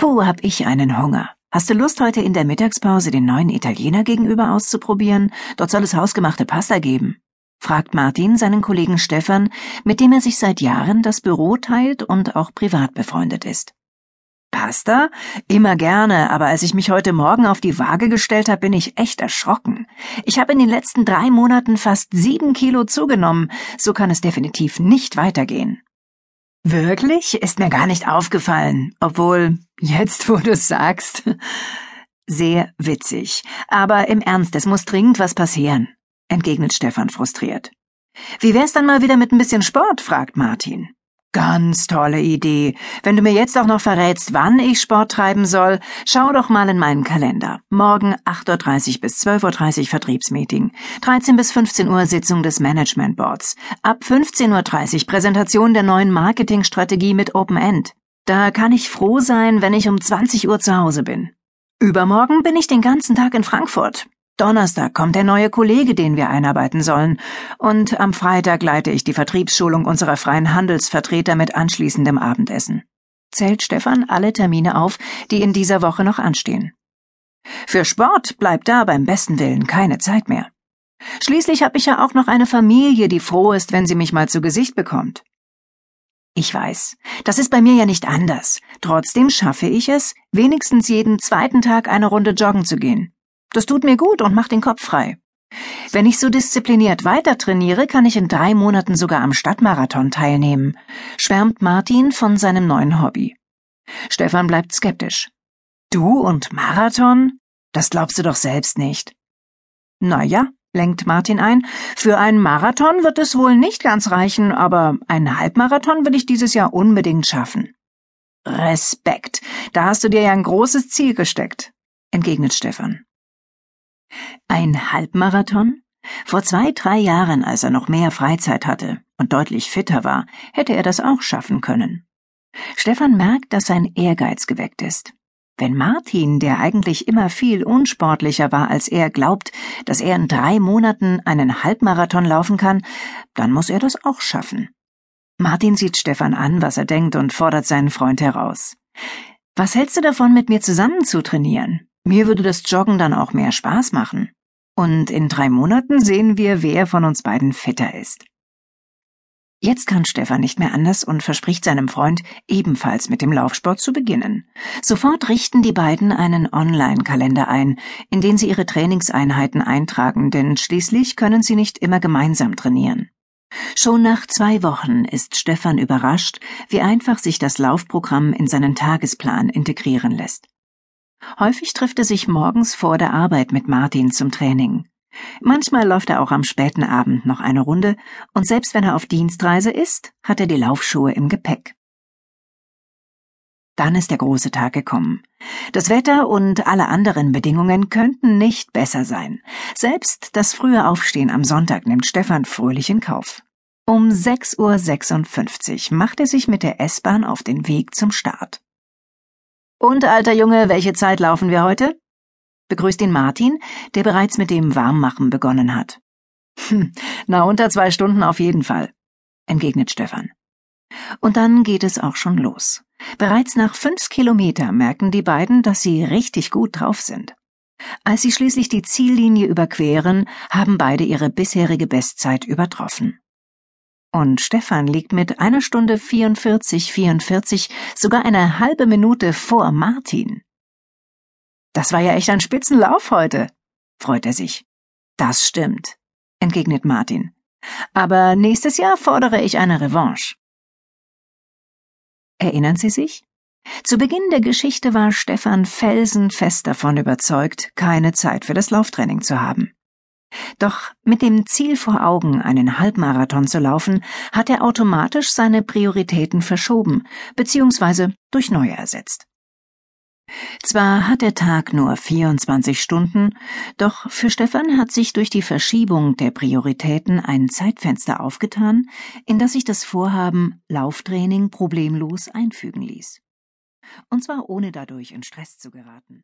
Puh, hab ich einen Hunger. Hast du Lust, heute in der Mittagspause den neuen Italiener gegenüber auszuprobieren? Dort soll es hausgemachte Pasta geben. fragt Martin seinen Kollegen Stefan, mit dem er sich seit Jahren das Büro teilt und auch privat befreundet ist. Pasta? Immer gerne, aber als ich mich heute Morgen auf die Waage gestellt habe, bin ich echt erschrocken. Ich habe in den letzten drei Monaten fast sieben Kilo zugenommen. So kann es definitiv nicht weitergehen. Wirklich? Ist mir gar nicht aufgefallen. Obwohl, jetzt wo du es sagst. Sehr witzig. Aber im Ernst, es muss dringend was passieren, entgegnet Stefan frustriert. Wie wär's dann mal wieder mit ein bisschen Sport? fragt Martin. Ganz tolle Idee. Wenn du mir jetzt auch noch verrätst, wann ich Sport treiben soll, schau doch mal in meinen Kalender. Morgen 8.30 Uhr bis 12.30 Uhr Vertriebsmeeting. 13 bis 15 Uhr Sitzung des Management Boards. Ab 15.30 Uhr Präsentation der neuen Marketingstrategie mit Open End. Da kann ich froh sein, wenn ich um 20 Uhr zu Hause bin. Übermorgen bin ich den ganzen Tag in Frankfurt. Donnerstag kommt der neue Kollege, den wir einarbeiten sollen, und am Freitag leite ich die Vertriebsschulung unserer freien Handelsvertreter mit anschließendem Abendessen. Zählt Stefan alle Termine auf, die in dieser Woche noch anstehen. Für Sport bleibt da beim besten Willen keine Zeit mehr. Schließlich habe ich ja auch noch eine Familie, die froh ist, wenn sie mich mal zu Gesicht bekommt. Ich weiß, das ist bei mir ja nicht anders. Trotzdem schaffe ich es, wenigstens jeden zweiten Tag eine Runde joggen zu gehen. Das tut mir gut und macht den Kopf frei. Wenn ich so diszipliniert weiter trainiere, kann ich in drei Monaten sogar am Stadtmarathon teilnehmen, schwärmt Martin von seinem neuen Hobby. Stefan bleibt skeptisch. Du und Marathon? Das glaubst du doch selbst nicht. Na ja, lenkt Martin ein, für einen Marathon wird es wohl nicht ganz reichen, aber einen Halbmarathon will ich dieses Jahr unbedingt schaffen. Respekt, da hast du dir ja ein großes Ziel gesteckt, entgegnet Stefan. Ein Halbmarathon? Vor zwei, drei Jahren, als er noch mehr Freizeit hatte und deutlich fitter war, hätte er das auch schaffen können. Stefan merkt, dass sein Ehrgeiz geweckt ist. Wenn Martin, der eigentlich immer viel unsportlicher war als er, glaubt, dass er in drei Monaten einen Halbmarathon laufen kann, dann muss er das auch schaffen. Martin sieht Stefan an, was er denkt, und fordert seinen Freund heraus. Was hältst du davon, mit mir zusammen zu trainieren? Mir würde das Joggen dann auch mehr Spaß machen. Und in drei Monaten sehen wir, wer von uns beiden fitter ist. Jetzt kann Stefan nicht mehr anders und verspricht seinem Freund, ebenfalls mit dem Laufsport zu beginnen. Sofort richten die beiden einen Online-Kalender ein, in den sie ihre Trainingseinheiten eintragen, denn schließlich können sie nicht immer gemeinsam trainieren. Schon nach zwei Wochen ist Stefan überrascht, wie einfach sich das Laufprogramm in seinen Tagesplan integrieren lässt. Häufig trifft er sich morgens vor der Arbeit mit Martin zum Training. Manchmal läuft er auch am späten Abend noch eine Runde, und selbst wenn er auf Dienstreise ist, hat er die Laufschuhe im Gepäck. Dann ist der große Tag gekommen. Das Wetter und alle anderen Bedingungen könnten nicht besser sein. Selbst das frühe Aufstehen am Sonntag nimmt Stefan fröhlich in Kauf. Um 6.56 Uhr macht er sich mit der S-Bahn auf den Weg zum Start. Und, alter Junge, welche Zeit laufen wir heute? begrüßt ihn Martin, der bereits mit dem Warmmachen begonnen hat. Hm, na, unter zwei Stunden auf jeden Fall, entgegnet Stefan. Und dann geht es auch schon los. Bereits nach fünf Kilometer merken die beiden, dass sie richtig gut drauf sind. Als sie schließlich die Ziellinie überqueren, haben beide ihre bisherige Bestzeit übertroffen. Und Stefan liegt mit einer Stunde 44, 44 sogar eine halbe Minute vor Martin. Das war ja echt ein Spitzenlauf heute, freut er sich. Das stimmt, entgegnet Martin. Aber nächstes Jahr fordere ich eine Revanche. Erinnern Sie sich? Zu Beginn der Geschichte war Stefan felsenfest davon überzeugt, keine Zeit für das Lauftraining zu haben. Doch mit dem Ziel vor Augen, einen Halbmarathon zu laufen, hat er automatisch seine Prioritäten verschoben bzw. durch neue ersetzt. Zwar hat der Tag nur 24 Stunden, doch für Stefan hat sich durch die Verschiebung der Prioritäten ein Zeitfenster aufgetan, in das sich das Vorhaben Lauftraining problemlos einfügen ließ. Und zwar ohne dadurch in Stress zu geraten.